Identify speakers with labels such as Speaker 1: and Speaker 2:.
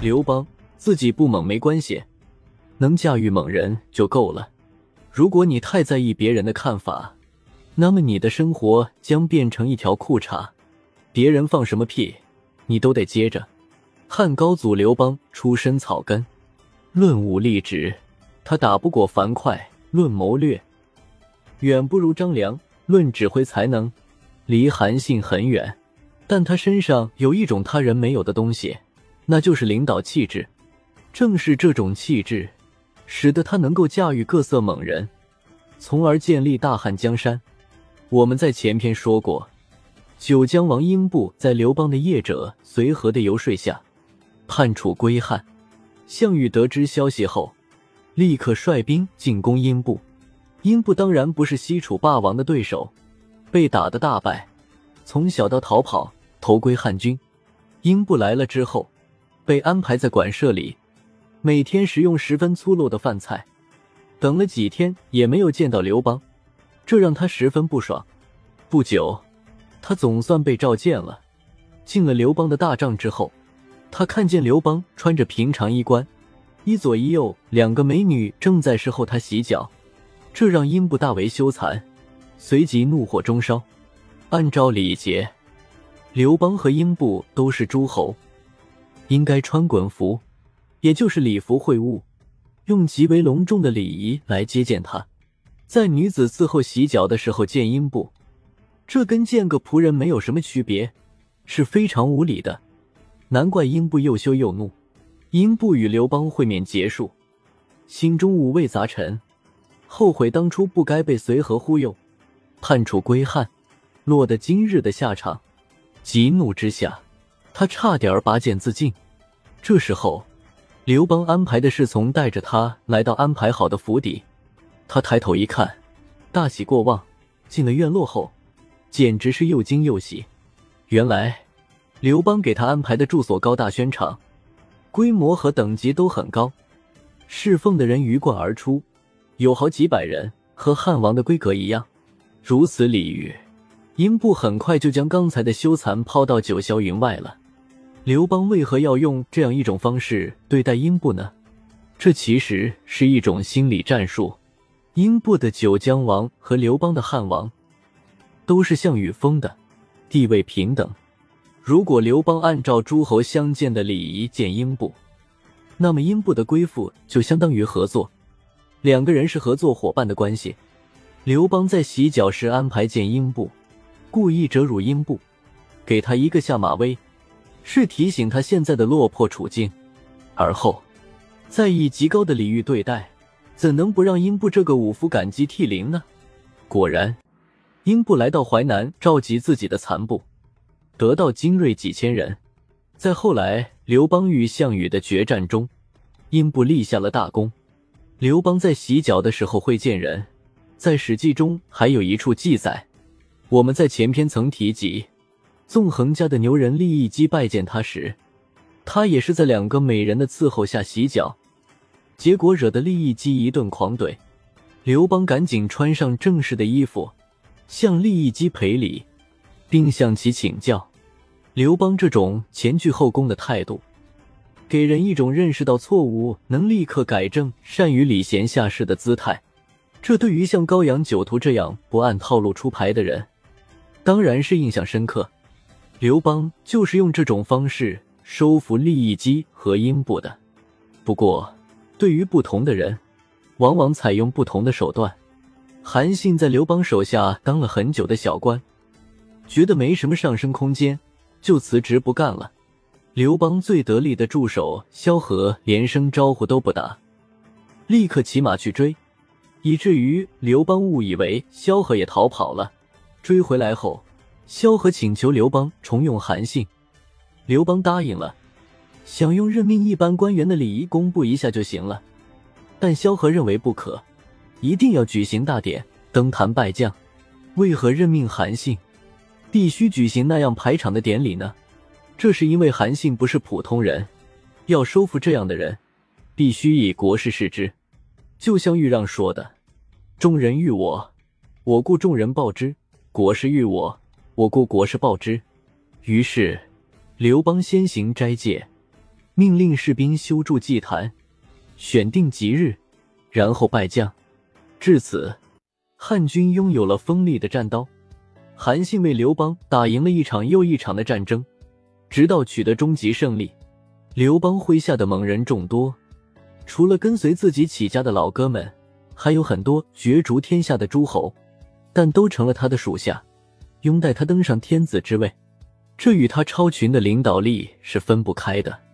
Speaker 1: 刘邦自己不猛没关系，能驾驭猛人就够了。如果你太在意别人的看法，那么你的生活将变成一条裤衩，别人放什么屁，你都得接着。汉高祖刘邦出身草根，论武力值，他打不过樊哙；论谋略，远不如张良；论指挥才能，离韩信很远。但他身上有一种他人没有的东西，那就是领导气质。正是这种气质。使得他能够驾驭各色猛人，从而建立大汉江山。我们在前篇说过，九江王英布在刘邦的业者随和的游说下，叛楚归汉。项羽得知消息后，立刻率兵进攻英布。英布当然不是西楚霸王的对手，被打得大败，从小到逃跑，投归汉军。英布来了之后，被安排在馆舍里。每天食用十分粗陋的饭菜，等了几天也没有见到刘邦，这让他十分不爽。不久，他总算被召见了。进了刘邦的大帐之后，他看见刘邦穿着平常衣冠，一左一右两个美女正在侍候他洗脚，这让英布大为羞惭，随即怒火中烧。按照礼节，刘邦和英布都是诸侯，应该穿衮服。也就是礼服会晤，用极为隆重的礼仪来接见他，在女子伺候洗脚的时候见阴部，这跟见个仆人没有什么区别，是非常无礼的。难怪英布又羞又怒。英布与刘邦会面结束，心中五味杂陈，后悔当初不该被随和忽悠，叛楚归汉，落得今日的下场。急怒之下，他差点拔剑自尽。这时候。刘邦安排的侍从带着他来到安排好的府邸，他抬头一看，大喜过望。进了院落后，简直是又惊又喜。原来，刘邦给他安排的住所高大轩敞，规模和等级都很高，侍奉的人鱼贯而出，有好几百人，和汉王的规格一样。如此礼遇，英布很快就将刚才的羞惭抛到九霄云外了。刘邦为何要用这样一种方式对待英布呢？这其实是一种心理战术。英布的九江王和刘邦的汉王都是项羽封的，地位平等。如果刘邦按照诸侯相见的礼仪见英布，那么英布的归附就相当于合作，两个人是合作伙伴的关系。刘邦在洗脚时安排见英布，故意折辱英布，给他一个下马威。是提醒他现在的落魄处境，而后再以极高的礼遇对待，怎能不让英布这个武夫感激涕零呢？果然，英布来到淮南，召集自己的残部，得到精锐几千人。在后来刘邦与项羽的决战中，英布立下了大功。刘邦在洗脚的时候会见人，在《史记》中还有一处记载，我们在前篇曾提及。纵横家的牛人利益姬拜见他时，他也是在两个美人的伺候下洗脚，结果惹得利益姬一顿狂怼。刘邦赶紧穿上正式的衣服，向利益姬赔礼，并向其请教。刘邦这种前倨后恭的态度，给人一种认识到错误能立刻改正、善于礼贤下士的姿态。这对于像高阳酒徒这样不按套路出牌的人，当然是印象深刻。刘邦就是用这种方式收服利益姬和英布的。不过，对于不同的人，往往采用不同的手段。韩信在刘邦手下当了很久的小官，觉得没什么上升空间，就辞职不干了。刘邦最得力的助手萧何连声招呼都不打，立刻骑马去追，以至于刘邦误以为萧何也逃跑了。追回来后。萧何请求刘邦重用韩信，刘邦答应了，想用任命一般官员的礼仪公布一下就行了。但萧何认为不可，一定要举行大典登坛拜将。为何任命韩信必须举行那样排场的典礼呢？这是因为韩信不是普通人，要收服这样的人，必须以国事视之。就像豫让说的：“众人欲我，我故众人报之；国事欲我。”我故国事报之，于是刘邦先行斋戒，命令士兵修筑祭坛，选定吉日，然后拜将。至此，汉军拥有了锋利的战刀。韩信为刘邦打赢了一场又一场的战争，直到取得终极胜利。刘邦麾下的猛人众多，除了跟随自己起家的老哥们，还有很多角逐天下的诸侯，但都成了他的属下，拥戴他登上天子之位。这与他超群的领导力是分不开的。